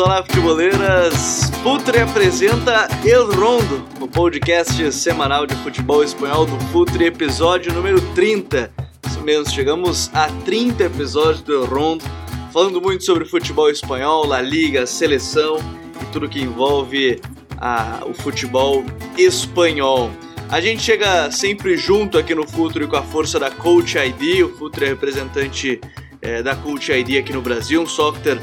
Olá, futeboleiras! Futre apresenta El Rondo, o podcast semanal de futebol espanhol do Futre, episódio número 30. Isso mesmo, chegamos a 30 episódios do El Rondo, falando muito sobre futebol espanhol, La Liga, seleção e tudo que envolve a, o futebol espanhol. A gente chega sempre junto aqui no Futre com a força da Coach ID, o Futre é representante é, da Cult ID aqui no Brasil, um software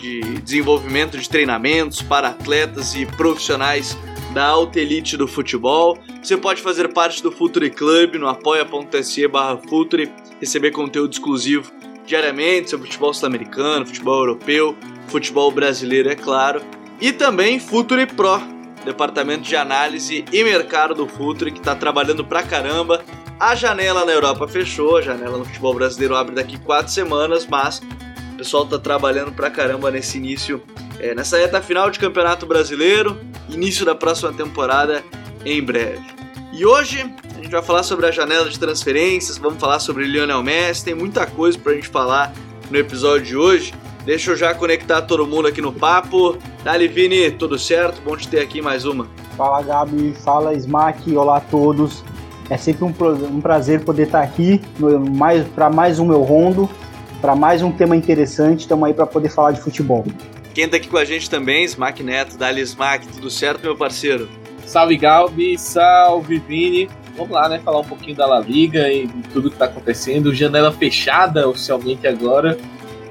de desenvolvimento de treinamentos para atletas e profissionais da alta elite do futebol. Você pode fazer parte do Future Club no apoia.se barra Future, receber conteúdo exclusivo diariamente sobre futebol sul-americano, futebol europeu, futebol brasileiro, é claro. E também Future Pro, departamento de análise e mercado do Future, que está trabalhando pra caramba a janela na Europa fechou, a janela no futebol brasileiro abre daqui quatro semanas, mas pessoal tá trabalhando pra caramba nesse início, é, nessa reta final de Campeonato Brasileiro, início da próxima temporada em breve. E hoje a gente vai falar sobre a janela de transferências, vamos falar sobre Lionel Messi, tem muita coisa pra gente falar no episódio de hoje. Deixa eu já conectar todo mundo aqui no papo. Dali Vini, tudo certo? Bom te ter aqui mais uma. Fala Gabi, fala Smack, olá a todos. É sempre um, prazer poder estar aqui mais, para mais um meu rondo, para mais um tema interessante. Estamos aí para poder falar de futebol. Quem está aqui com a gente também, Smack Neto, Dali Smack, tudo certo, meu parceiro? Salve Galbi, salve Vini. Vamos lá, né? Falar um pouquinho da La Liga e de tudo que está acontecendo. Janela fechada oficialmente agora.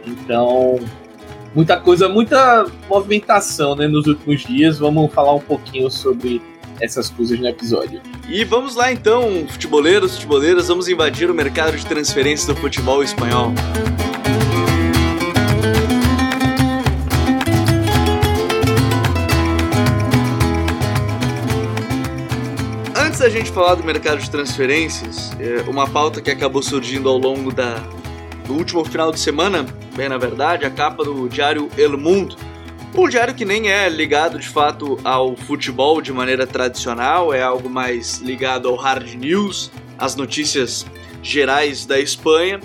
Então, muita coisa, muita movimentação né, nos últimos dias. Vamos falar um pouquinho sobre essas coisas no episódio. E vamos lá então, futeboleiros, futeboleiras, vamos invadir o mercado de transferências do futebol espanhol. Antes da gente falar do mercado de transferências, é, uma pauta que acabou surgindo ao longo da, do último final de semana, bem na verdade, a capa do diário El Mundo, um diário que nem é ligado de fato ao futebol de maneira tradicional, é algo mais ligado ao hard news, às notícias gerais da Espanha.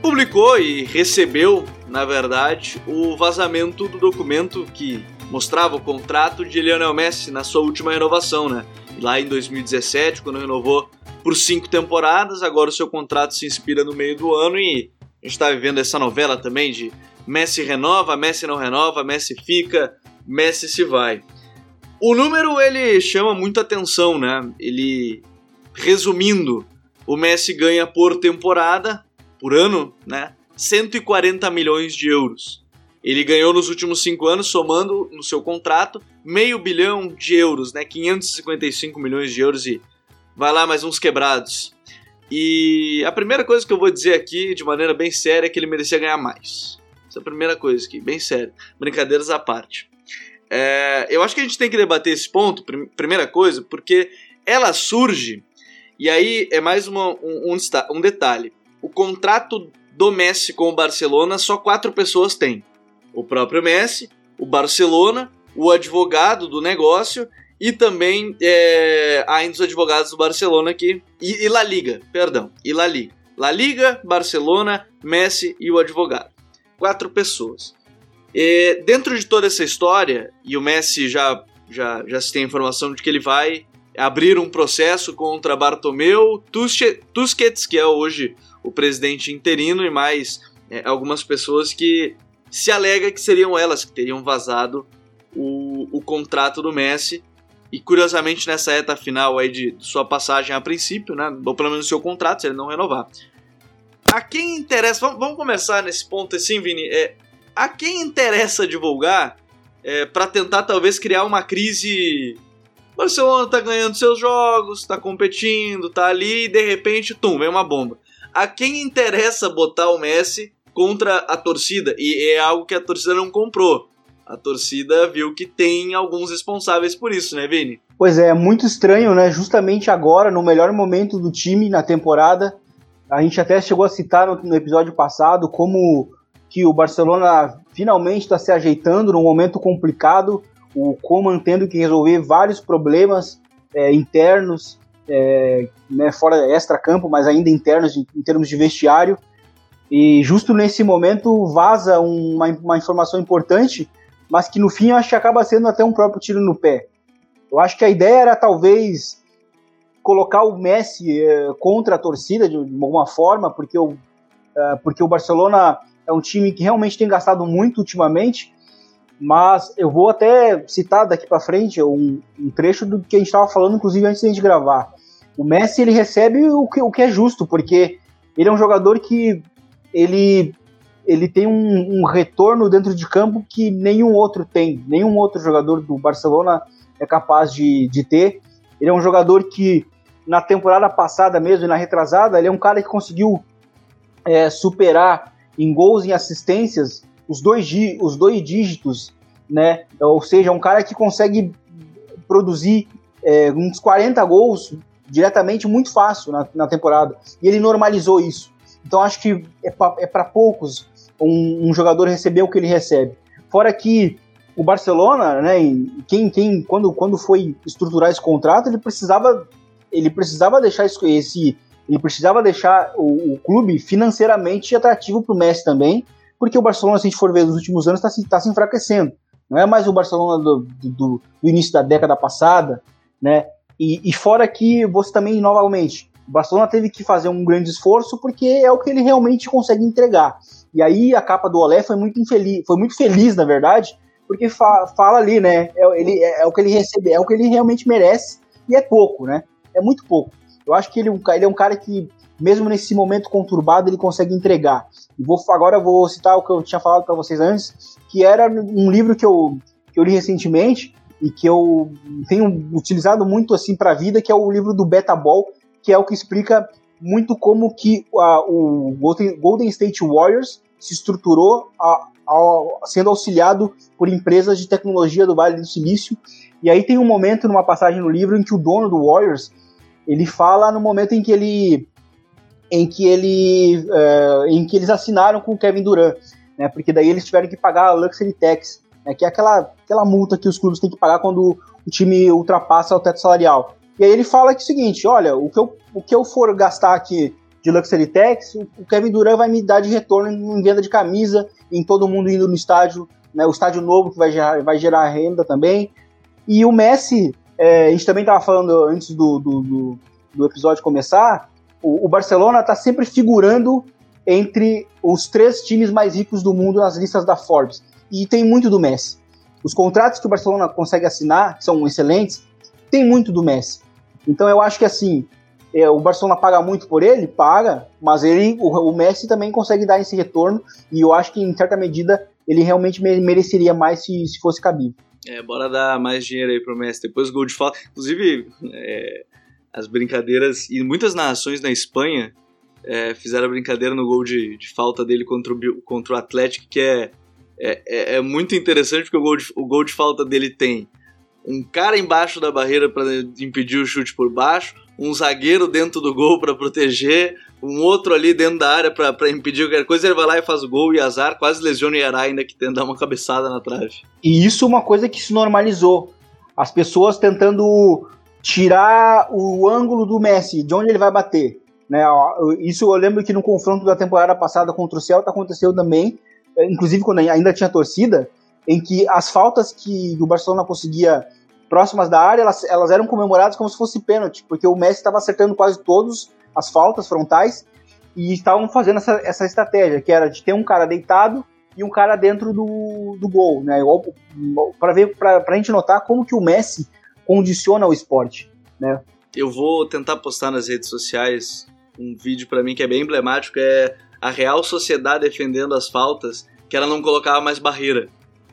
Publicou e recebeu, na verdade, o vazamento do documento que mostrava o contrato de Lionel Messi na sua última renovação, né? Lá em 2017, quando renovou por cinco temporadas, agora o seu contrato se inspira no meio do ano e a gente está vivendo essa novela também de Messi renova, Messi não renova, Messi fica, Messi se vai. O número ele chama muita atenção, né? Ele, resumindo, o Messi ganha por temporada, por ano, né? 140 milhões de euros. Ele ganhou nos últimos cinco anos, somando no seu contrato, meio bilhão de euros, né? 555 milhões de euros e vai lá mais uns quebrados. E a primeira coisa que eu vou dizer aqui, de maneira bem séria, é que ele merecia ganhar mais. Essa é a primeira coisa aqui, bem sério. Brincadeiras à parte. É, eu acho que a gente tem que debater esse ponto, prim primeira coisa, porque ela surge, e aí é mais uma, um, um, um detalhe. O contrato do Messi com o Barcelona só quatro pessoas têm. O próprio Messi, o Barcelona, o advogado do negócio e também é, ainda os advogados do Barcelona aqui. E, e La Liga, perdão. E La Liga. La Liga, Barcelona, Messi e o advogado quatro pessoas. E dentro de toda essa história, e o Messi já, já, já se tem informação de que ele vai abrir um processo contra Bartomeu Tusquets, que é hoje o presidente interino, e mais é, algumas pessoas que se alega que seriam elas que teriam vazado o, o contrato do Messi. E curiosamente nessa reta final aí de sua passagem a princípio, né, ou pelo menos seu contrato, se ele não renovar, a quem interessa. Vamos, começar nesse ponto assim, Vini. É, a quem interessa divulgar é, para tentar talvez criar uma crise. Barcelona tá ganhando seus jogos, tá competindo, tá ali e de repente, tum, vem uma bomba. A quem interessa botar o Messi contra a torcida? E é algo que a torcida não comprou. A torcida viu que tem alguns responsáveis por isso, né, Vini? Pois é, muito estranho, né? Justamente agora, no melhor momento do time na temporada, a gente até chegou a citar no, episódio passado como que o Barcelona finalmente está se ajeitando num momento complicado, o Coman tendo que resolver vários problemas é, internos, é, né, fora extra-campo, mas ainda internos em, em termos de vestiário. E justo nesse momento vaza uma, uma informação importante, mas que no fim eu acho que acaba sendo até um próprio tiro no pé. Eu acho que a ideia era talvez colocar o Messi eh, contra a torcida de alguma forma, porque o, eh, porque o Barcelona é um time que realmente tem gastado muito ultimamente, mas eu vou até citar daqui para frente um, um, trecho do que a gente estava falando, inclusive antes de a gente gravar. O Messi ele recebe o que, o que é justo, porque ele é um jogador que ele, ele tem um, um, retorno dentro de campo que nenhum outro tem, nenhum outro jogador do Barcelona é capaz de, de ter. Ele é um jogador que na temporada passada mesmo e na retrasada, ele é um cara que conseguiu é, superar em gols e assistências os dois, os dois dígitos, né? Ou seja, um cara que consegue produzir é, uns 40 gols diretamente muito fácil na, na, temporada. E ele normalizou isso. Então acho que é para é poucos um, um, jogador receber o que ele recebe. Fora que o Barcelona, né, quem, quem quando, quando foi estruturar esse contrato, ele precisava ele precisava deixar esse ele precisava deixar o, o clube financeiramente atrativo para o Messi também, porque o Barcelona, se a gente for ver nos últimos anos, está se, tá se enfraquecendo. Não é mais o Barcelona do, do, do, início da década passada, né? E, e, fora que você também, novamente, o Barcelona teve que fazer um grande esforço porque é o que ele realmente consegue entregar. E aí a capa do Olé foi muito infeliz, foi muito feliz, na verdade, porque fa fala ali, né? É, ele, é, é, o que ele recebe, é o que ele realmente merece, e é pouco, né? É muito pouco. Eu acho que ele, é ele é um cara que, mesmo nesse momento conturbado, ele consegue entregar. E vou, agora eu vou citar o que eu tinha falado para vocês antes, que era um livro que eu, que eu li recentemente e que eu tenho utilizado muito assim para a vida, que é o livro do Beta Ball, que é o que explica muito como que a, o Golden State Warriors se estruturou a, sendo auxiliado por empresas de tecnologia do Vale do Silício. E aí tem um momento numa passagem no livro em que o dono do Warriors ele fala no momento em que ele em que ele uh, em que eles assinaram com o Kevin Durant, né? Porque daí eles tiveram que pagar a luxury tax, né? Que é aquela aquela multa que os clubes têm que pagar quando o time ultrapassa o teto salarial. E aí ele fala que é o seguinte, olha, o que eu, o que eu for gastar aqui de luxury tax, o Kevin Durant vai me dar de retorno em venda de camisa, em todo mundo indo no estádio, né? O estádio novo que vai gerar, vai gerar renda também. E o Messi, é, a gente também estava falando antes do, do, do, do episódio começar, o, o Barcelona está sempre figurando entre os três times mais ricos do mundo nas listas da Forbes. E tem muito do Messi. Os contratos que o Barcelona consegue assinar, que são excelentes, tem muito do Messi. Então eu acho que assim, é, o Barcelona paga muito por ele, paga, mas ele, o, o, Messi também consegue dar esse retorno, e eu acho que em certa medida ele realmente mereceria mais se, se fosse cabível. É, bora dar mais dinheiro aí pro Messi. Depois o gol de falta. Inclusive, é, as brincadeiras. E muitas narrações na Espanha é, fizeram a brincadeira no gol de, de falta dele contra o, contra o Atlético, que é, é, é, é muito interessante porque o gol, de, o gol de falta dele tem um cara embaixo da barreira para impedir o chute por baixo, um zagueiro dentro do gol para proteger, um outro ali dentro da área para impedir qualquer coisa, ele vai lá e faz gol e azar, quase lesiona o Yará ainda que tenta dar uma cabeçada na trave. E isso é uma coisa que se normalizou. As pessoas tentando tirar o ângulo do Messi, de onde ele vai bater. Né? Isso eu lembro que no confronto da temporada passada contra o Celta aconteceu também, é, inclusive quando ainda tinha torcida, em que as faltas que o Barcelona conseguia próximas da área, elas, elas eram comemoradas como se fosse pênalti, porque o Messi estava acertando quase todas as faltas frontais e estavam fazendo essa, essa estratégia, que era de ter um cara deitado e um cara dentro do, do gol, né? Para ver, para a gente notar como que o Messi condiciona o esporte, né? Eu vou tentar postar nas redes sociais um vídeo para mim que é bem emblemático, é a Real Sociedade defendendo as faltas, que ela não colocava mais barreira.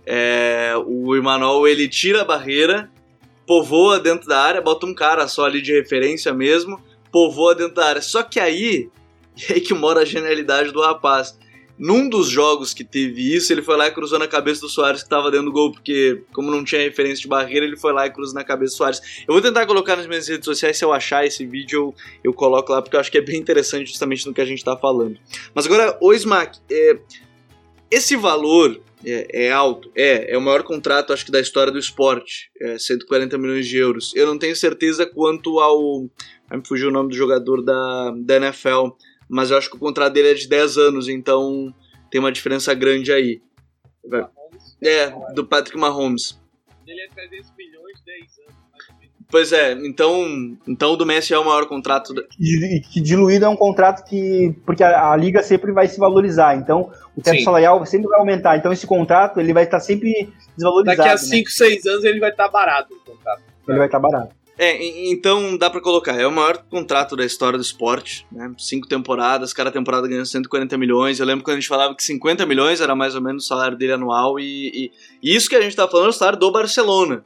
É, o Emanuel ele tira a barreira, povoa dentro da área, bota um cara só ali de referência mesmo, povoa dentro da área. Só que aí, é aí que mora a genialidade do rapaz. Num dos jogos que teve isso, ele foi lá e cruzou na cabeça do Soares que estava dentro do gol, porque como não tinha referência de barreira, ele foi lá e cruzou na cabeça do Soares. Eu vou tentar colocar nas minhas redes sociais, se eu achar esse vídeo, eu, eu coloco lá, porque eu acho que é bem interessante justamente no que a gente está falando. Mas agora, o Smack, é, esse valor é, é, alto, é, é o maior contrato, acho que, da história do esporte, é 140 milhões de euros. Eu não tenho certeza quanto ao... Aí me fugiu o nome do jogador da, da NFL, mas eu acho que o contrato dele é de 10 anos, então tem uma diferença grande aí. É, do Patrick Mahomes. Ele é 300 milhões, 10 anos. Pois é, então, então o do Messi é o maior contrato. Da... E, que diluído é um contrato que. Porque a, a, liga sempre vai se valorizar. Então, o teto Sim. salarial sempre vai aumentar. Então, esse contrato ele vai estar sempre desvalorizado. Daqui a 5, né? 6 anos ele vai estar barato o contrato. Ele vai estar barato. É, então dá para colocar, é o maior contrato da história do esporte, né? Cinco temporadas, cada temporada ganhando 140 milhões. Eu lembro quando a gente falava que 50 milhões era mais ou menos o salário dele anual, e, e, e isso que a gente tá falando é o salário do Barcelona.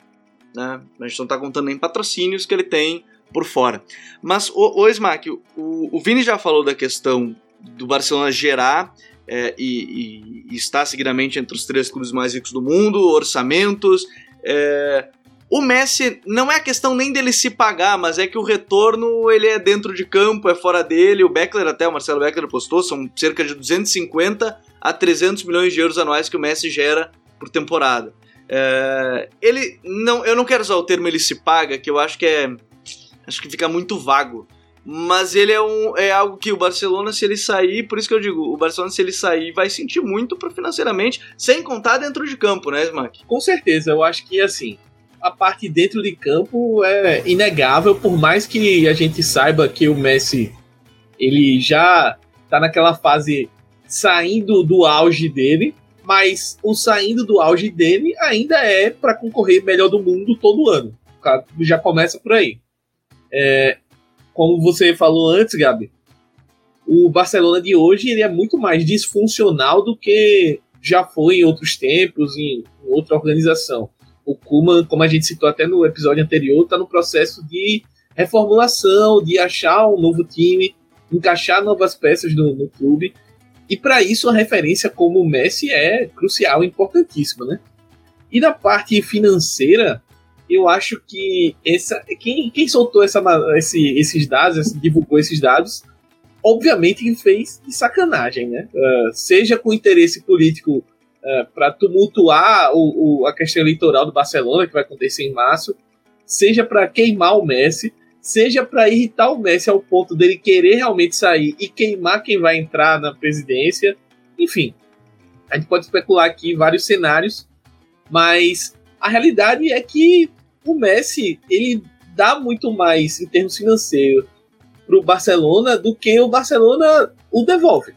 Né? A gente não tá contando nem patrocínios que ele tem por fora. Mas, o, o Smack, o, o Vini já falou da questão do Barcelona gerar é, e, e, e, estar seguidamente entre os três clubes mais ricos do mundo, orçamentos. É, o Messi não é a questão nem dele se pagar, mas é que o retorno ele é dentro de campo, é fora dele. O Beckler até, o Marcelo Beckler postou, são cerca de 250 a 300 milhões de euros anuais que o Messi gera por temporada. É, ele não, eu não quero usar o termo ele se paga, que eu acho que é acho que fica muito vago. Mas ele é, um, é algo que o Barcelona, se ele sair, por isso que eu digo, o Barcelona, se ele sair, vai sentir muito financeiramente, sem contar dentro de campo, né, Smack? Com certeza, eu acho que assim, a parte dentro de campo é inegável, por mais que a gente saiba que o Messi ele já tá naquela fase saindo do auge dele, mas o saindo do auge dele ainda é para concorrer melhor do mundo todo ano. Já começa por aí. É, como você falou antes, Gabi, o Barcelona de hoje ele é muito mais disfuncional do que já foi em outros tempos, em outra organização o Kuman, como a gente citou até no episódio anterior, está no processo de reformulação, de achar um novo time, encaixar novas peças no, no clube. E para isso a referência como o Messi é crucial, importantíssima, né? E da parte financeira, eu acho que essa, quem, quem soltou essa, esse, esses dados, divulgou esses dados, obviamente fez de sacanagem, né? Uh, seja com interesse político é, para tumultuar o, o, a questão eleitoral do Barcelona, que vai acontecer em março, seja para queimar o Messi, seja para irritar o Messi ao ponto dele querer realmente sair e queimar quem vai entrar na presidência. Enfim, a gente pode especular aqui vários cenários, mas a realidade é que o Messi ele dá muito mais em termos financeiros para o Barcelona do que o Barcelona o devolve.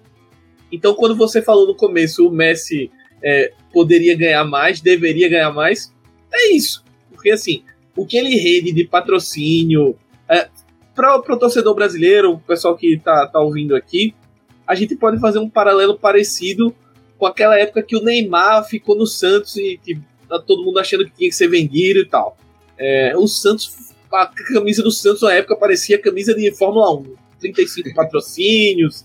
Então, quando você falou no começo, o Messi é, poderia ganhar mais, deveria ganhar mais. É isso. Porque assim, o que ele rende de patrocínio é, para o torcedor brasileiro, o pessoal que tá, tá ouvindo aqui, a gente pode fazer um paralelo parecido com aquela época que o Neymar ficou no Santos e que tá todo mundo achando que tinha que ser vendido e tal. É, o Santos, a camisa do Santos na época parecia camisa de Fórmula 1. 35 patrocínios,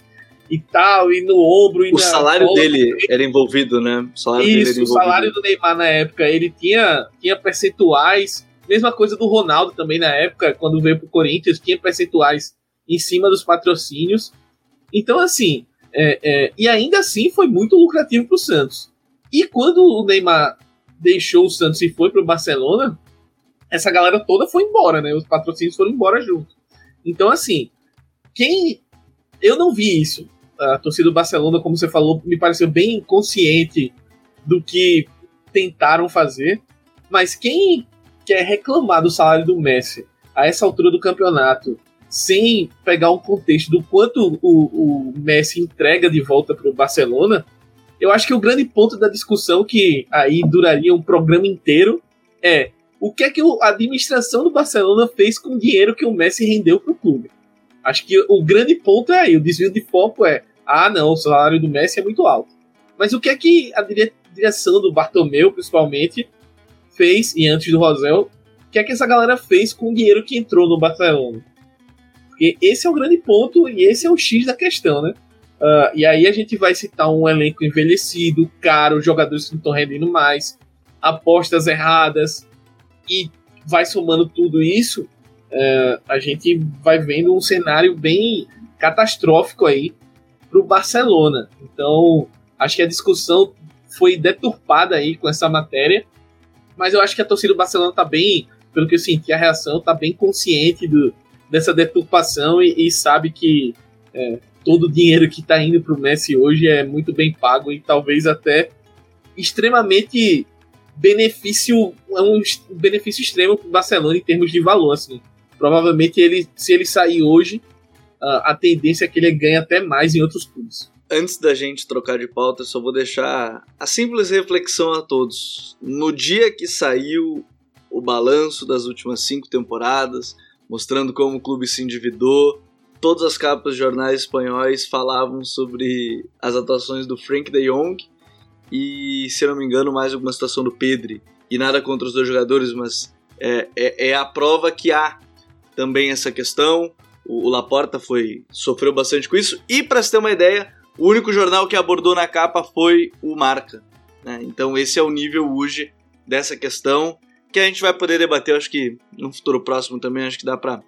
e tal, e no ombro. E o salário dele era envolvido, né? O salário Isso, o salário do Neymar na época, ele tinha, tinha percentuais. Mesma coisa do Ronaldo também na época, quando veio pro Corinthians, tinha percentuais em cima dos patrocínios. Então, assim, é, é, e ainda assim foi muito lucrativo pro Santos. E quando o Neymar deixou o Santos e foi pro Barcelona, essa galera toda foi embora, né? Os patrocínios foram embora junto. Então, assim, quem. Eu não vi isso a torcida do Barcelona, como você falou, me pareceu bem consciente do que tentaram fazer. Mas quem quer reclamar do salário do Messi a essa altura do campeonato, sem pegar um contexto do quanto o, o Messi entrega de volta para o Barcelona, eu acho que o grande ponto da discussão, que aí duraria um programa inteiro, é o que é que a administração do Barcelona fez com o dinheiro que o Messi rendeu para o clube. Acho que o grande ponto é aí, o desvio de foco é ah, não, o salário do Messi é muito alto. Mas o que é que a direção do Bartomeu, principalmente, fez, e antes do Rosel, o que é que essa galera fez com o dinheiro que entrou no Barcelona? Porque esse é o grande ponto e esse é o X da questão, né? Uh, e aí a gente vai citar um elenco envelhecido, caro, jogadores que não estão rendendo mais, apostas erradas, e vai somando tudo isso, uh, a gente vai vendo um cenário bem catastrófico aí para o Barcelona. Então, acho que a discussão foi deturpada aí com essa matéria, mas eu acho que a torcida do Barcelona está bem, pelo que eu senti, a reação está bem consciente do, dessa deturpação e, e sabe que é, todo o dinheiro que está indo para o Messi hoje é muito bem pago e talvez até extremamente benefício, é um benefício extremo para o Barcelona em termos de valor. Assim. Provavelmente ele, se ele sair hoje, a tendência é que ele ganhe até mais em outros clubes. Antes da gente trocar de pauta, só vou deixar a simples reflexão a todos. No dia que saiu o balanço das últimas cinco temporadas, mostrando como o clube se endividou, todas as capas de jornais espanhóis falavam sobre as atuações do Frank de Jong e, se não me engano, mais alguma situação do Pedri. E nada contra os dois jogadores, mas é, é, é a prova que há também essa questão. O, o Laporta foi sofreu bastante com isso. E, para se ter uma ideia, o único jornal que abordou na capa foi o Marca. Né? Então, esse é o nível hoje dessa questão que a gente vai poder debater. acho que no futuro próximo também acho que dá para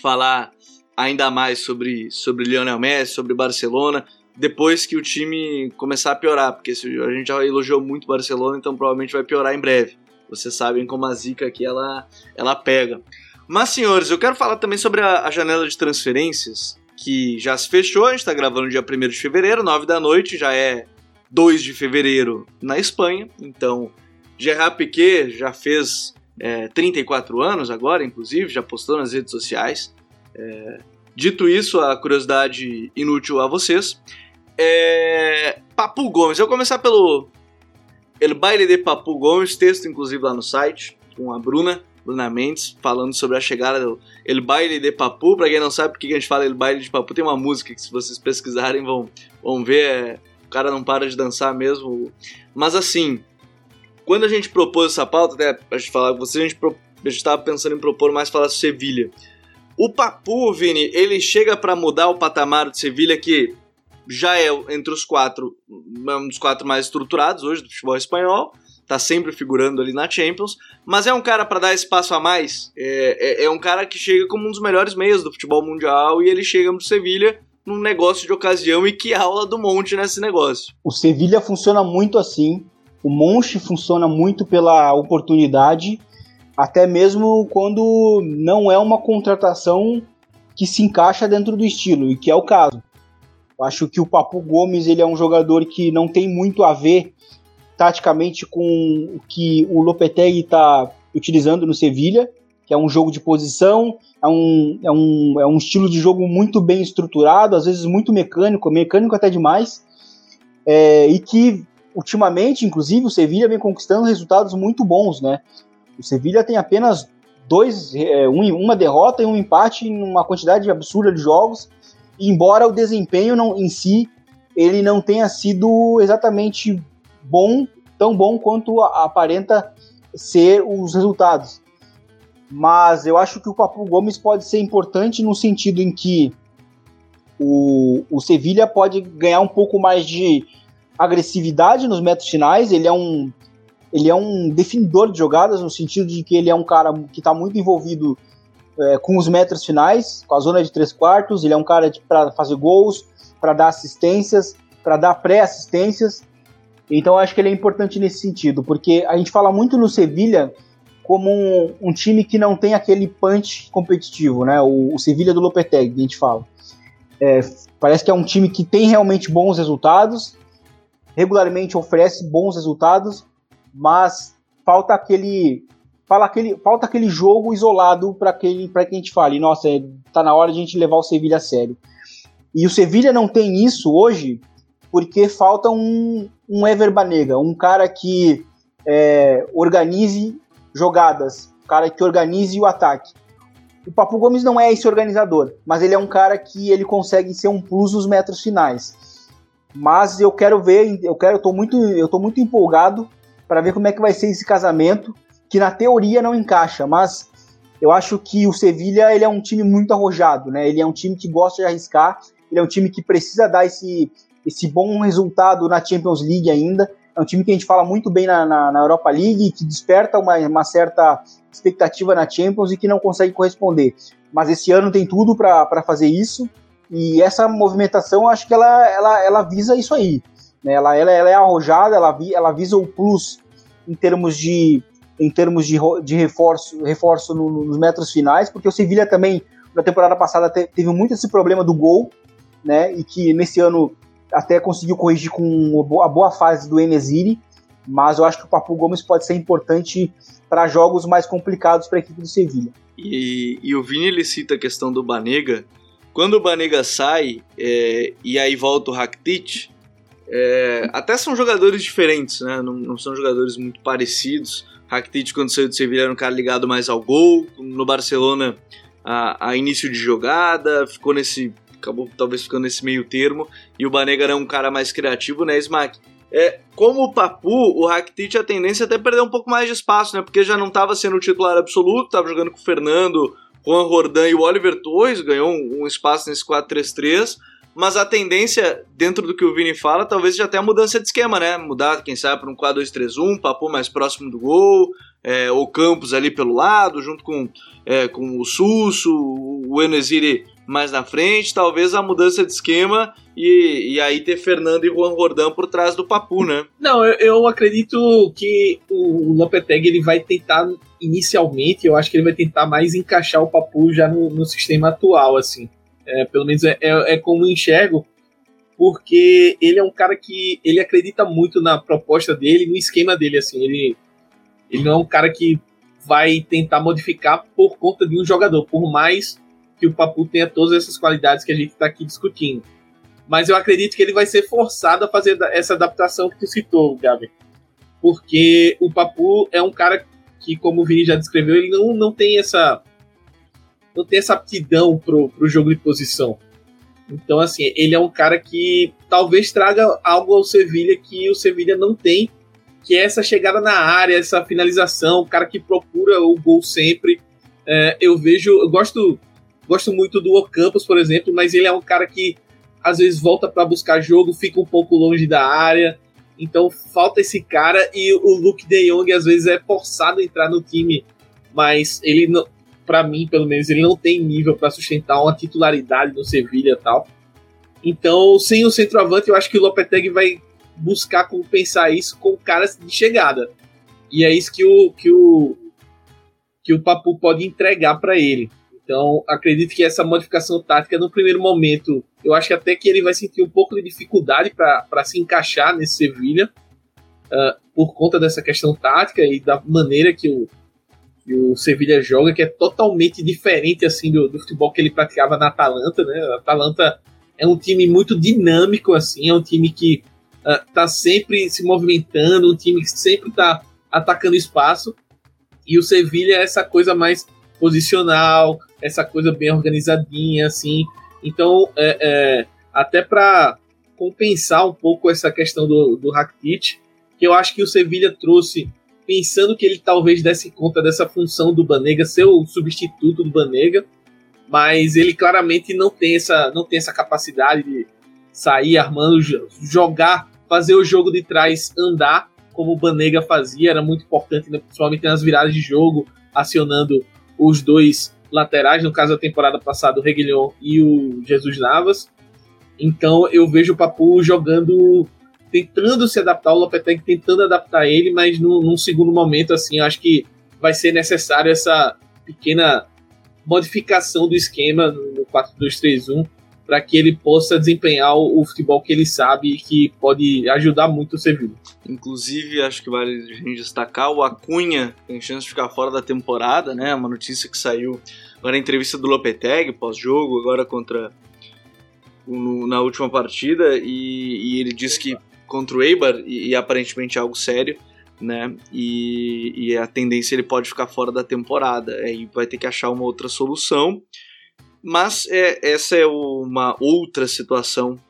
falar ainda mais sobre, sobre Lionel Messi, sobre Barcelona, depois que o time começar a piorar, porque a gente já elogiou muito o Barcelona, então provavelmente vai piorar em breve. Vocês sabem como a zica aqui ela, ela pega. Mas, senhores, eu quero falar também sobre a, a janela de transferências, que já se fechou, a gente está gravando dia 1 de fevereiro, 9 da noite, já é 2 de fevereiro na Espanha, então Gerard Piquet já fez é, 34 anos agora, inclusive, já postou nas redes sociais. É, dito isso, a curiosidade inútil a vocês. É, Papu Gomes, eu vou começar pelo El Baile de Papu Gomes, texto inclusive lá no site, com a Bruna, Bruna Mendes, falando sobre a chegada do El Baile de Papu. Pra quem não sabe por que a gente fala El Baile de Papu, tem uma música que se vocês pesquisarem vão, vão ver, é, o cara não para de dançar mesmo. Mas assim, quando a gente propôs essa pauta, até a gente falar com a gente estava pensando em propor mais falar sobre Sevilha. O Papu, Vini, ele chega para mudar o patamar de Sevilha, que já é entre os quatro, um dos quatro mais estruturados hoje do futebol espanhol, tá sempre figurando ali na Champions, mas é um cara para dar espaço a mais, é, é, é, um cara que chega como um dos melhores meios do futebol mundial e ele chega pro Sevilha num negócio de ocasião e que aula do monte nesse negócio. O Sevilha funciona muito assim, o Monche funciona muito pela oportunidade, até mesmo quando não é uma contratação que se encaixa dentro do estilo, e que é o caso. Acho que o Papu Gomes ele é um jogador que não tem muito a ver taticamente com o que o Lopetegui está utilizando no Sevilha, que é um jogo de posição, é um, é, um, é um estilo de jogo muito bem estruturado, às vezes muito mecânico, mecânico até demais, é, e que ultimamente, inclusive, o Sevilha vem conquistando resultados muito bons, né? O Sevilha tem apenas dois, é, um, uma derrota e um empate em uma quantidade absurda de jogos, embora o desempenho não, em si ele não tenha sido exatamente bom, tão bom quanto aparenta ser os resultados. Mas eu acho que o Papu Gomes pode ser importante no sentido em que o, o Sevilha pode ganhar um pouco mais de agressividade nos metros finais, ele é um ele é um definidor de jogadas no sentido de que ele é um cara que está muito envolvido é, com os metros finais, com a zona de três quartos. Ele é um cara para fazer gols, para dar assistências, para dar pré-assistências. Então acho que ele é importante nesse sentido, porque a gente fala muito no Sevilha como um, um time que não tem aquele punch competitivo, né? O, o Sevilha do Lopetegui, a gente fala. É, parece que é um time que tem realmente bons resultados, regularmente oferece bons resultados, mas falta aquele fala aquele, falta aquele jogo isolado para que a gente fale, nossa, é, tá na hora de a gente levar o Sevilha a sério. E o Sevilha não tem isso hoje porque falta um, um Ever Banega, um cara que é, organize jogadas, um cara que organize o ataque. O Papu Gomes não é esse organizador, mas ele é um cara que ele consegue ser um plus nos metros finais. Mas eu quero ver, eu quero, eu tô muito, eu tô muito empolgado para ver como é que vai ser esse casamento, que na teoria não encaixa, mas eu acho que o Sevilha ele é um time muito arrojado, né? Ele é um time que gosta de arriscar, ele é um time que precisa dar esse, esse bom resultado na Champions League ainda. É um time que a gente fala muito bem na, na, na Europa League, que desperta uma, uma, certa expectativa na Champions e que não consegue corresponder. Mas esse ano tem tudo para fazer isso. E essa movimentação, acho que ela, ela, ela visa isso aí. Né? Ela, ela, ela é arrojada, ela, vi, ela visa o plus em termos de, em termos de, de reforço, reforço no, nos metros finais, porque o Sevilha também, na temporada passada, te, teve muito esse problema do gol. né? E que nesse ano até conseguiu corrigir com a boa fase do Enesiri, mas eu acho que o Papu Gomes pode ser importante para jogos mais complicados para a equipe do Sevilha. E, e, o Vini ele cita a questão do Banega. Quando o Banega sai é, e aí volta o Rakitic, é, até são jogadores diferentes, né? Não, não, são jogadores muito parecidos. Rakitic, quando saiu do Sevilha, era um cara ligado mais ao gol. No Barcelona, a, a início de jogada, ficou nesse. acabou talvez ficando nesse meio termo. E o Banega era um cara mais criativo, né, Smack? É, como o Papu, o Rakitic a tendência é até perder um pouco mais de espaço, né? Porque já não estava sendo o titular absoluto, estava jogando com o Fernando, Juan Jordan e o Oliver Torres, ganhou um, um espaço nesse 4-3-3. Mas a tendência, dentro do que o Vini fala, talvez já até a mudança de esquema, né? Mudar, quem sabe, para um 4-2-3-1, Papu mais próximo do gol, é, o Campos ali pelo lado, junto com, é, com o Susso, o Enesiri mais na frente, talvez a mudança de esquema e, e aí ter Fernando e Juan Rordão por trás do Papu, né? Não, eu, eu acredito que o Lopetegui ele vai tentar inicialmente, eu acho que ele vai tentar mais encaixar o Papu já no, no sistema atual, assim. É, pelo menos é, é, é como enxergo, porque ele é um cara que ele acredita muito na proposta dele, no esquema dele, assim. Ele, ele não é um cara que vai tentar modificar por conta de um jogador, por mais que o Papu tenha todas essas qualidades que a gente está aqui discutindo. Mas eu acredito que ele vai ser forçado a fazer essa adaptação que tu citou, Gabi. Porque o Papu é um cara que, como o Vini já descreveu, ele não, não tem essa não tem essa aptidão pro, pro jogo de posição. Então, assim, ele é um cara que talvez traga algo ao Sevilha que o Sevilha não tem, que é essa chegada na área, essa finalização, o cara que procura o gol sempre. É, eu vejo, eu gosto Gosto muito do Ocampos, por exemplo, mas ele é um cara que às vezes volta para buscar jogo, fica um pouco longe da área. Então falta esse cara e o Luke De Jong às vezes é forçado a entrar no time, mas ele não, para mim, pelo menos, ele não tem nível para sustentar uma titularidade no Sevilha e tal. Então, sem o centroavante, eu acho que o Lopetegui vai buscar compensar isso com caras de chegada. E é isso que o que o que o Papu pode entregar para ele. Então, acredito que essa modificação tática, no primeiro momento, eu acho que até que ele vai sentir um pouco de dificuldade para se encaixar nesse Sevilha, uh, por conta dessa questão tática e da maneira que o, que o Sevilha joga, que é totalmente diferente assim do, do futebol que ele praticava na Atalanta. Né? A Atalanta é um time muito dinâmico, assim, é um time que uh, sempre se movimentando, um time que sempre está atacando espaço. E o Sevilha é essa coisa mais posicional, essa coisa bem organizadinha, assim. Então, é, é até para compensar um pouco essa questão do, do Rakitic, que eu acho que o Sevilha trouxe pensando que ele talvez desse conta dessa função do Banega, ser o substituto do Banega, mas ele claramente não tem essa, não tem essa capacidade de sair armando, jogar, fazer o jogo de trás andar, como o Banega fazia, era muito importante, né, principalmente nas viradas de jogo, acionando os dois laterais, no caso da temporada passada, o Reguilhon e o Jesus Navas. Então eu vejo o Papu jogando, tentando se adaptar, o Lopetegui tentando adaptar ele, mas num, num segundo momento, assim, acho que vai ser necessário essa pequena modificação do esquema no 4-2-3-1 para que ele possa desempenhar o, o, futebol que ele sabe e que pode ajudar muito o Sevilla. Inclusive, acho que vale a gente destacar, o Acunha tem chance de ficar fora da temporada, né? Uma notícia que saiu agora na entrevista do Lopetegui, pós-jogo, agora contra na última partida, e, e, ele disse que contra o Eibar, e, e aparentemente é algo sério, né? E, e, a tendência ele pode ficar fora da temporada. Aí vai ter que achar uma outra solução. Mas é, essa é uma outra situação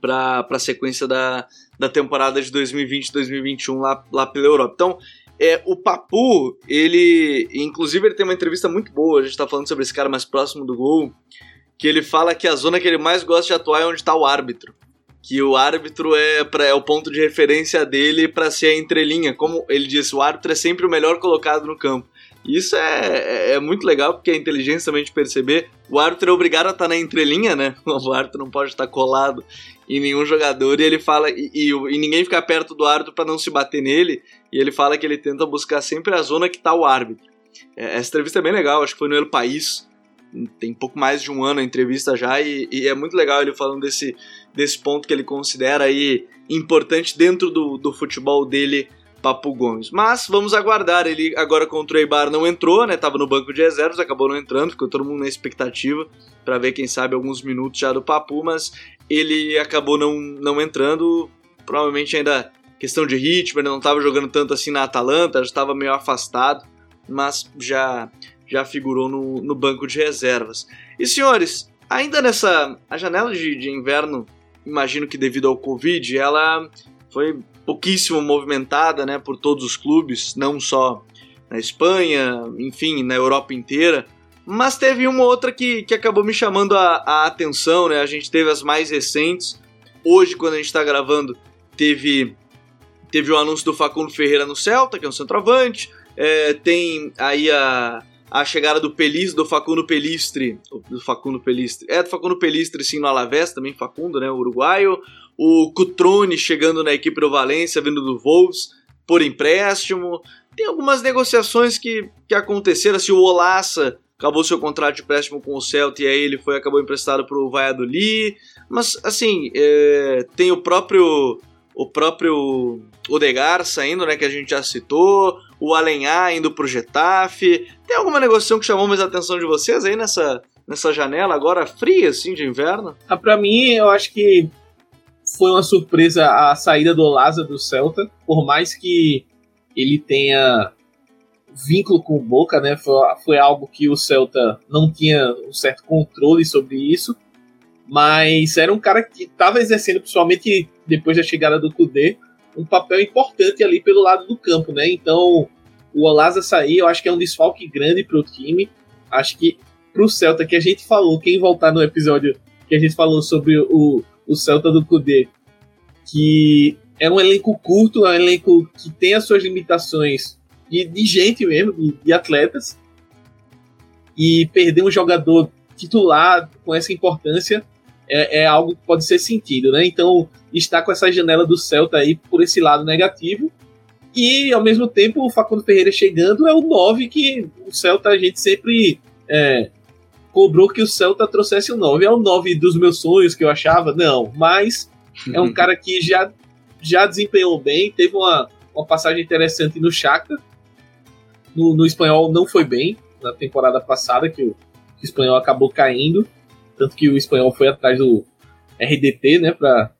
para a sequência da, da temporada de 2020-2021 lá, lá pela Europa. Então, é, o Papu, ele. Inclusive, ele tem uma entrevista muito boa. A gente está falando sobre esse cara mais próximo do gol. Que ele fala que a zona que ele mais gosta de atuar é onde está o árbitro. Que o árbitro é, pra, é o ponto de referência dele para ser a entrelinha. Como ele disse, o árbitro é sempre o melhor colocado no campo. Isso é, é, é, muito legal, porque a inteligência também de perceber. O árbitro é obrigado a estar na entrelinha, né? O árbitro não pode estar colado em nenhum jogador e ele fala. E, e, e ninguém fica perto do árbitro para não se bater nele. E ele fala que ele tenta buscar sempre a zona que está o árbitro. É, essa entrevista é bem legal, acho que foi no El País. Tem pouco mais de um ano a entrevista já, e, e, é muito legal ele falando desse, desse ponto que ele considera aí importante dentro do, do futebol dele, Papo Gomes. Mas vamos aguardar, ele agora contra o Eibar não entrou, né? Tava no banco de reservas, acabou não entrando, ficou todo mundo na expectativa para ver, quem sabe, alguns minutos já do Papu, mas ele acabou não, não entrando, provavelmente ainda questão de ritmo, ele não estava jogando tanto assim na Atalanta, já estava meio afastado, mas já já figurou no, no banco de reservas. E senhores, ainda nessa a janela de, de inverno, imagino que devido ao Covid, ela foi pouquíssimo movimentada né, por todos os clubes, não só na Espanha, enfim, na Europa inteira. Mas teve uma outra que, que acabou me chamando a, a atenção, né? A gente teve as mais recentes. Hoje, quando a gente está gravando, teve, teve o anúncio do Facundo Ferreira no Celta, que é um centroavante. É, tem aí a, a chegada do Pelis, do Facundo Pelistre, do Facundo Pelistre, é do Facundo Pelistre sim no Alavés, também Facundo, né, uruguaio, o Cutrone chegando na equipe do Valência, vindo do Wolves, por empréstimo, tem algumas negociações que, que aconteceram, assim, o Olaça acabou seu contrato de empréstimo com o Celta e aí ele foi acabou emprestado para o Valladolid, mas assim, é, tem o próprio o próprio Odegar saindo, né, que a gente já citou, o Alenhar indo pro Getafe. Tem alguma negociação que chamou mais a atenção de vocês aí nessa, nessa janela agora fria, assim, de inverno? Ah, pra mim, eu acho que foi uma surpresa a saída do Olaza do Celta, por mais que ele tenha vínculo com o Boca, né? Foi, foi algo que o Celta não tinha um certo controle sobre isso, mas era um cara que estava exercendo, principalmente depois da chegada do Kudê, um papel importante ali pelo lado do campo, né? Então, o Olaza sair, eu acho que é um desfalque grande para o time. Acho que para o Celta, que a gente falou, quem voltar no episódio que a gente falou sobre o, o Celta do Kudê, que é um elenco curto, é um elenco que tem as suas limitações de, de gente mesmo, de, de atletas. E perder um jogador titular com essa importância é, é, algo que pode ser sentido, né? Então, está com essa janela do Celta aí por esse lado negativo. E, ao mesmo tempo, o Facundo Ferreira chegando é o 9 que o Celta, a gente sempre é, cobrou que o Celta trouxesse o 9. É o 9 dos meus sonhos que eu achava? Não, mas é um cara que já, já desempenhou bem, teve uma, uma passagem interessante no Shakhtar, no, no espanhol não foi bem, na temporada passada, que o, que o espanhol acabou caindo. Tanto que o espanhol foi atrás do RDT, né, para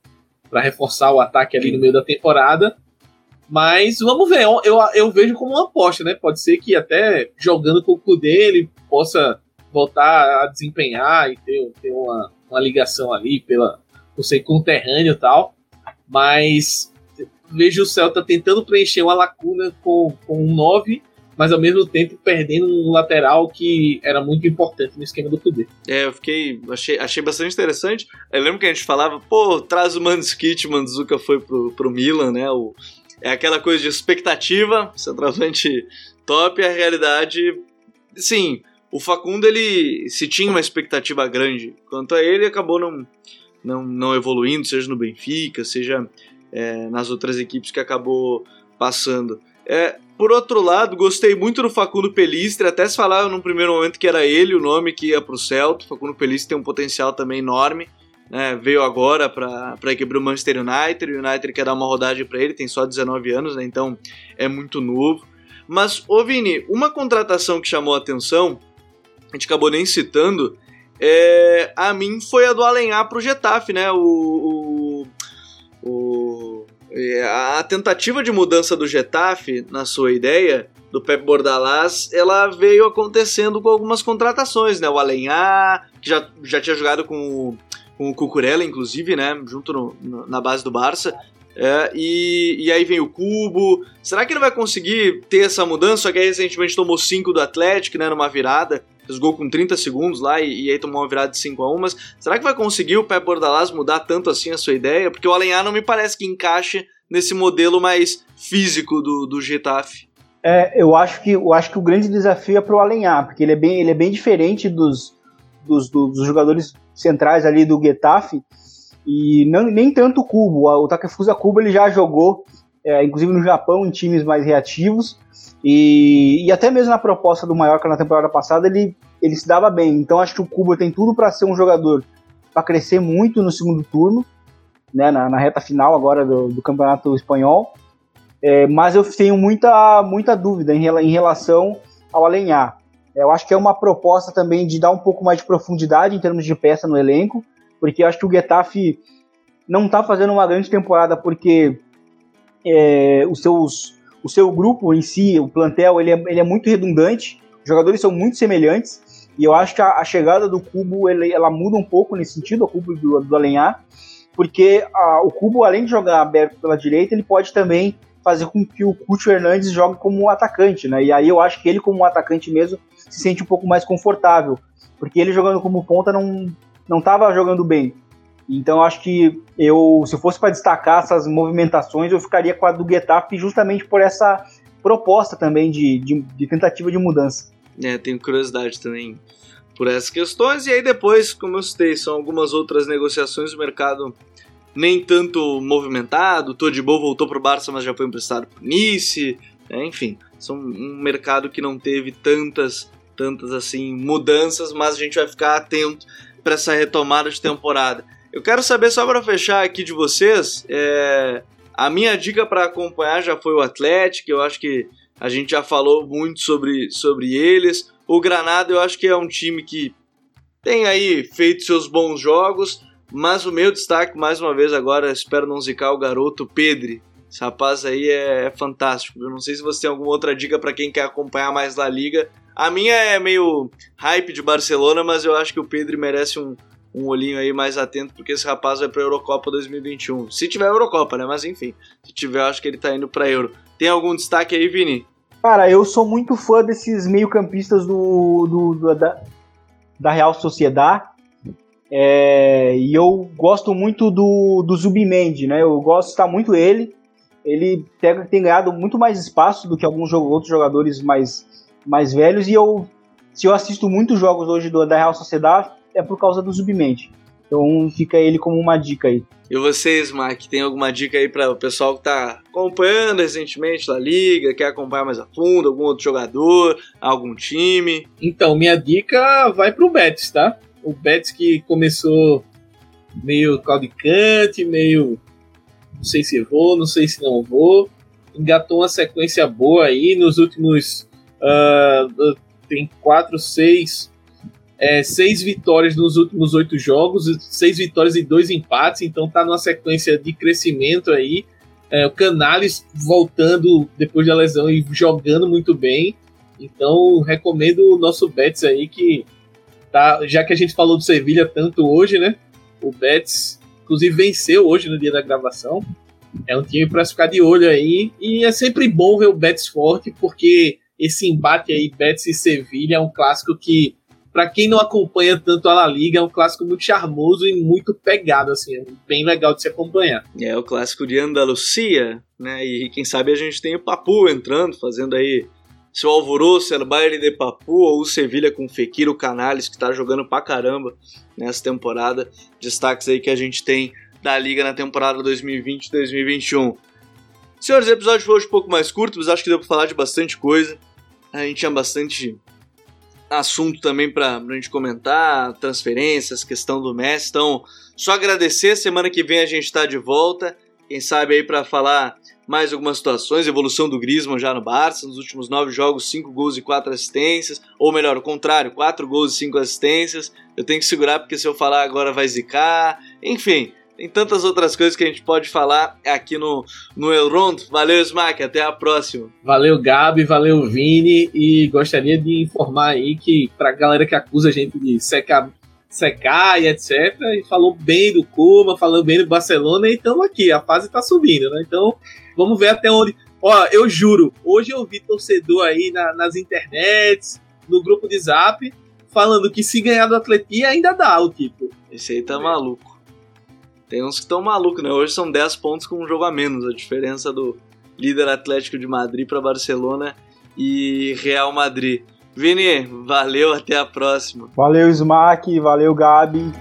reforçar o ataque ali no meio da temporada. Mas vamos ver, eu, eu, eu, vejo como uma aposta, né? Pode ser que até jogando com o cu dele possa voltar a desempenhar e ter, ter uma, uma ligação ali pela, por ser conterrâneo e tal. Mas vejo o Celta tentando preencher uma lacuna com, com um 9 mas ao mesmo tempo perdendo um lateral que era muito importante no esquema do Kudê. É, eu fiquei. Achei, achei bastante interessante. Eu lembro que a gente falava, pô, traz o Mandzukic, Mandzuka foi pro, pro Milan, né? O, é aquela coisa de expectativa, centralmente top, a realidade. Sim, o Facundo, ele. Se tinha uma expectativa grande quanto a ele, acabou não, não, não evoluindo, seja no Benfica, seja é, nas outras equipes que acabou passando. É, por outro lado, gostei muito do Facundo Pelistre, até se falava num primeiro momento que era ele o nome que ia pro Celta. O Facundo Pelistre tem um potencial também enorme. Né? Veio agora para a equipe do Manchester United. O United quer dar uma rodagem para ele, tem só 19 anos, né? então é muito novo. Mas, ô Vini, uma contratação que chamou a atenção, a gente acabou nem citando, é, a mim foi a do Alenhar pro Getafe, né? O, o, o a tentativa de mudança do Getafe, na sua ideia, do Pep Bordalás, ela veio acontecendo com algumas contratações, né? O Alenhar, que já, já tinha jogado com o, com o Cucurella, inclusive, né? Junto no, no, na base do Barça. É, e, e aí vem o Cubo. Será que ele vai conseguir ter essa mudança? Só que aí recentemente tomou 5 do Atlético, né? Numa virada. Fez gol com 30 segundos lá e, e aí tomou uma virada de 5 a 1 Mas será que vai conseguir o Pep Bordalás mudar tanto assim a sua ideia? Porque o Alenhar não me parece que encaixe nesse modelo mais físico do, do Getafe. É, eu acho que eu acho que o grande desafio é para o Alenhar, porque ele é bem, ele é bem diferente dos, dos, dos jogadores centrais ali do Getafe e não, nem tanto o Cubo. O Takefusa Cubo ele já jogou, é, inclusive no Japão, em times mais reativos e, e até mesmo na proposta do Mallorca na temporada passada ele ele se dava bem. Então acho que o Cubo tem tudo para ser um jogador para crescer muito no segundo turno, né, na, na reta final agora do, do campeonato espanhol. É, mas eu tenho muita, muita dúvida em, em relação ao Alenhar. Eu acho que é uma proposta também de dar um pouco mais de profundidade em termos de peça no elenco, porque eu acho que o Getafe não está fazendo uma grande temporada porque é, os seus, o seu grupo em si, o plantel, ele é, ele é muito redundante, os jogadores são muito semelhantes, e eu acho que a, a chegada do Cubo ele, ela muda um pouco nesse sentido, o Cubo do, do Alenhar, porque a, o Cubo, além de jogar aberto pela direita, ele pode também fazer com que o Cúcio Hernandes jogue como um atacante, né? E aí eu acho que ele, como um atacante mesmo, se sente um pouco mais confortável, porque ele jogando como ponta não não estava jogando bem. Então acho que eu, se fosse para destacar essas movimentações, eu ficaria com a do Getafe justamente por essa proposta também de, de, de tentativa de mudança. É, tenho curiosidade também por essas questões. E aí depois, como eu citei, são algumas outras negociações do mercado nem tanto movimentado. O Todibo voltou para o Barça, mas já foi emprestado para Nice. É, enfim, são um mercado que não teve tantas, tantas assim mudanças, mas a gente vai ficar atento para essa retomada de temporada. Eu quero saber só para fechar aqui de vocês, é, a minha dica para acompanhar já foi o Atlético. Eu acho que a gente já falou muito sobre, sobre eles. O Granada eu acho que é um time que tem aí feito seus bons jogos, mas o meu destaque, mais uma vez agora, espero não zicar o garoto Pedri. Esse rapaz aí é, é fantástico. Eu não sei se você tem alguma outra dica para quem quer acompanhar mais da liga. A minha é meio hype de Barcelona, mas eu acho que o Pedri merece um, um olhinho aí mais atento, porque esse rapaz vai para a Eurocopa 2021. Se tiver Eurocopa, né? Mas enfim, se tiver, acho que ele tá indo para Euro. Tem algum destaque aí, Vini? Cara, eu sou muito fã desses meio-campistas do, do, do, da, da Real Sociedade. É, e eu gosto muito do, do Zubimendi, né? Eu gosto estar muito ele. Ele tem, tem ganhado muito mais espaço do que alguns outros jogadores mais, mais velhos. E eu, se eu assisto muitos jogos hoje do, da Real Sociedade, é por causa do Zubimendi. Então fica ele como uma dica aí. E vocês, Mark, tem alguma dica aí para o pessoal que está acompanhando recentemente a liga, quer acompanhar mais a fundo, algum outro jogador, algum time? Então, minha dica vai para o Betis, tá? O Betis que começou meio caudicante, meio não sei se vou, não sei se não vou. Engatou uma sequência boa aí nos últimos. Uh, tem quatro, seis é, seis vitórias nos últimos oito jogos, seis vitórias e dois empates, então tá numa sequência de crescimento aí. É, o Canales voltando depois da lesão e jogando muito bem. Então recomendo o nosso Betis aí que tá, já que a gente falou do Sevilha tanto hoje, né? O Betis inclusive venceu hoje no dia da gravação. É um time para ficar de olho aí e é sempre bom ver o Betis forte porque esse embate aí Betis e Sevilha é um clássico que para quem não acompanha tanto a La Liga, é um clássico muito charmoso e muito pegado, assim, é bem legal de se acompanhar. É o clássico de Andalucia, né? E quem sabe a gente tem o Papu entrando, fazendo aí seu alvoroço, El Baile de Papu, ou o Sevilha com Fekir, o Canales, que tá jogando pra caramba nessa temporada. Destaques aí que a gente tem da Liga na temporada 2020-2021. Senhores, o episódio foi hoje um pouco mais curto, mas acho que deu pra falar de bastante coisa. A gente tinha bastante assunto também para a gente comentar, transferências, questão do Messi. Então, só agradecer. Semana que vem a gente está de volta. Quem sabe aí para falar mais algumas situações, evolução do Griezmann já no Barça, nos últimos nove jogos, cinco gols e quatro assistências, ou melhor, o contrário, quatro gols e cinco assistências. Eu tenho que segurar porque se eu falar agora vai zicar. Enfim, tem tantas outras coisas que a gente pode falar aqui no, no Elrond. Valeu, Smack, até a próxima. Valeu, Gabi, valeu, Vini. E gostaria de informar aí que, pra galera que acusa a gente de secar, secar e etc., e falou bem do Cuba, falou bem do Barcelona, e estamos aqui, a fase tá subindo, né? Então, vamos ver até onde. Ó, eu juro, hoje eu vi torcedor aí na, nas internets, no grupo de zap, falando que se ganhar do Atletia ainda dá o tipo. Esse aí tá maluco. Tem uns que estão malucos, né? Hoje são 10 pontos com um jogo a menos. A diferença do líder Atlético de Madrid para Barcelona e Real Madrid. Vini, valeu, até a próxima. Valeu, Smack, valeu, Gabi.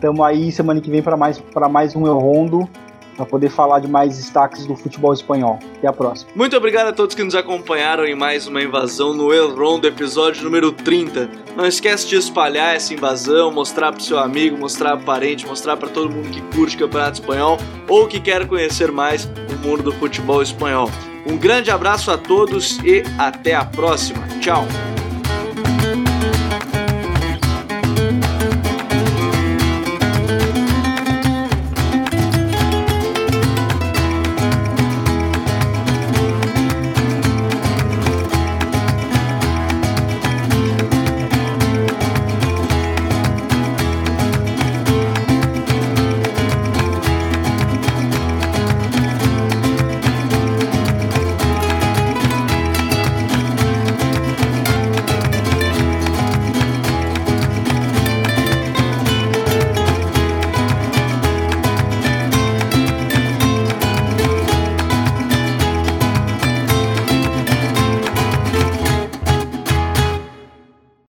Tamo aí semana que vem para mais, mais um Eu Rondo. Para poder falar de mais destaques do futebol espanhol. Até a próxima. Muito obrigado a todos que nos acompanharam em mais uma invasão no El Rondo, episódio número 30. Não esquece de espalhar essa invasão, mostrar para seu amigo, mostrar para parente, mostrar para todo mundo que curte campeonato espanhol ou que quer conhecer mais o mundo do futebol espanhol. Um grande abraço a todos e até a próxima. Tchau.